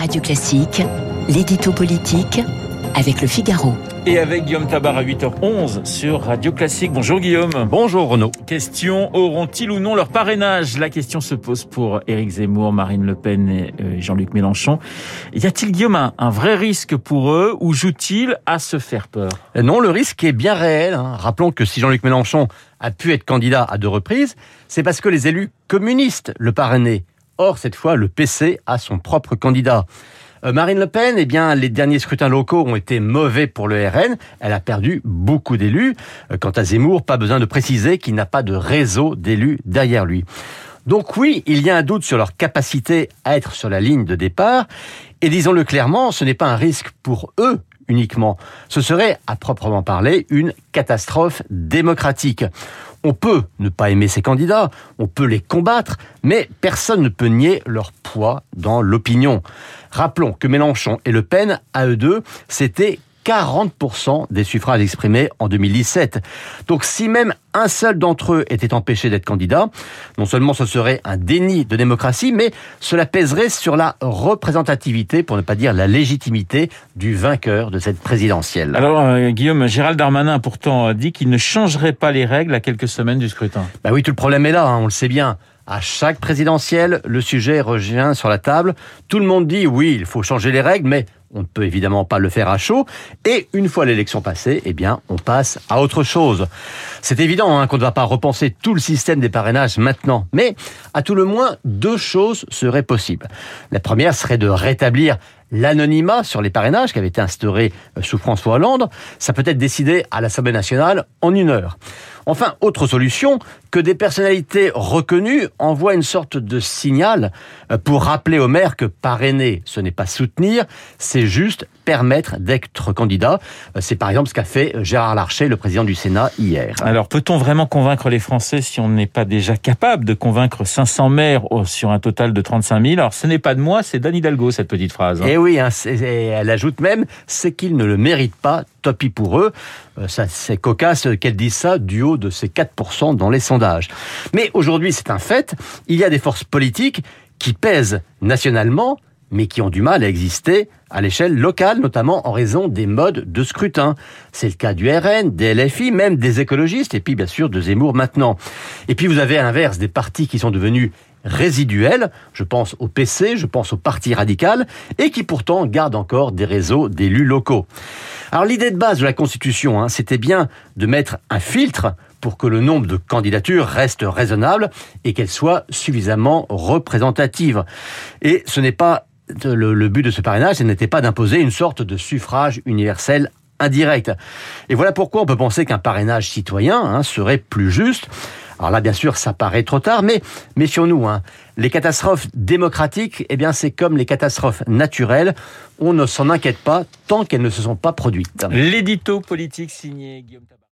Radio Classique, l'édito politique avec le Figaro. Et avec Guillaume Tabar à 8h11 sur Radio Classique. Bonjour Guillaume. Bonjour Renaud. Question, auront-ils ou non leur parrainage? La question se pose pour Éric Zemmour, Marine Le Pen et euh, Jean-Luc Mélenchon. Y a-t-il Guillaume un, un, vrai risque pour eux ou joue-t-il à se faire peur? Non, le risque est bien réel. Hein. Rappelons que si Jean-Luc Mélenchon a pu être candidat à deux reprises, c'est parce que les élus communistes le parrainaient. Or, cette fois, le PC a son propre candidat. Euh, Marine Le Pen, eh bien, les derniers scrutins locaux ont été mauvais pour le RN. Elle a perdu beaucoup d'élus. Euh, quant à Zemmour, pas besoin de préciser qu'il n'a pas de réseau d'élus derrière lui. Donc oui, il y a un doute sur leur capacité à être sur la ligne de départ. Et disons-le clairement, ce n'est pas un risque pour eux uniquement. Ce serait, à proprement parler, une catastrophe démocratique. On peut ne pas aimer ces candidats, on peut les combattre, mais personne ne peut nier leur poids dans l'opinion. Rappelons que Mélenchon et Le Pen, à eux deux, c'était 40% des suffrages exprimés en 2017. Donc si même un seul d'entre eux était empêché d'être candidat, non seulement ce serait un déni de démocratie, mais cela pèserait sur la représentativité, pour ne pas dire la légitimité du vainqueur de cette présidentielle. Alors euh, Guillaume, Gérald Darmanin a pourtant dit qu'il ne changerait pas les règles à quelques semaines du scrutin. Bah oui, tout le problème est là, hein, on le sait bien. À chaque présidentielle, le sujet revient sur la table. Tout le monde dit oui, il faut changer les règles, mais on ne peut évidemment pas le faire à chaud. Et une fois l'élection passée, eh bien, on passe à autre chose. C'est évident hein, qu'on ne va pas repenser tout le système des parrainages maintenant. Mais, à tout le moins, deux choses seraient possibles. La première serait de rétablir l'anonymat sur les parrainages qui avait été instauré euh, sous François Hollande. Ça peut être décidé à l'Assemblée nationale en une heure. Enfin, autre solution, que des personnalités reconnues envoient une sorte de signal euh, pour rappeler aux maires que parrainer, ce n'est pas soutenir, c'est juste permettre d'être candidat. Euh, c'est par exemple ce qu'a fait Gérard Larcher, le président du Sénat, hier. Alors, peut-on vraiment convaincre les Français si on n'est pas déjà capable de convaincre 500 maires sur un total de 35 000 Alors, ce n'est pas de moi, c'est d'Anne Hidalgo, cette petite phrase. Eh oui, hein, elle ajoute même, c'est qu'ils ne le méritent pas, tant pour eux. Euh, c'est cocasse qu'elle dise ça du haut de ces 4% dans les sondages. Mais aujourd'hui, c'est un fait, il y a des forces politiques qui pèsent nationalement, mais qui ont du mal à exister à l'échelle locale, notamment en raison des modes de scrutin. C'est le cas du RN, des LFI, même des écologistes, et puis bien sûr de Zemmour maintenant. Et puis vous avez à l'inverse des partis qui sont devenus résiduels, je pense au PC, je pense au Parti radical, et qui pourtant gardent encore des réseaux d'élus locaux. Alors l'idée de base de la Constitution, hein, c'était bien de mettre un filtre pour que le nombre de candidatures reste raisonnable et qu'elle soit suffisamment représentative. Et ce n'est pas le, but de ce parrainage, ce n'était pas d'imposer une sorte de suffrage universel indirect. Et voilà pourquoi on peut penser qu'un parrainage citoyen hein, serait plus juste. Alors là, bien sûr, ça paraît trop tard, mais méfions-nous. Hein. Les catastrophes démocratiques, eh bien, c'est comme les catastrophes naturelles. On ne s'en inquiète pas tant qu'elles ne se sont pas produites. L'édito politique signé Guillaume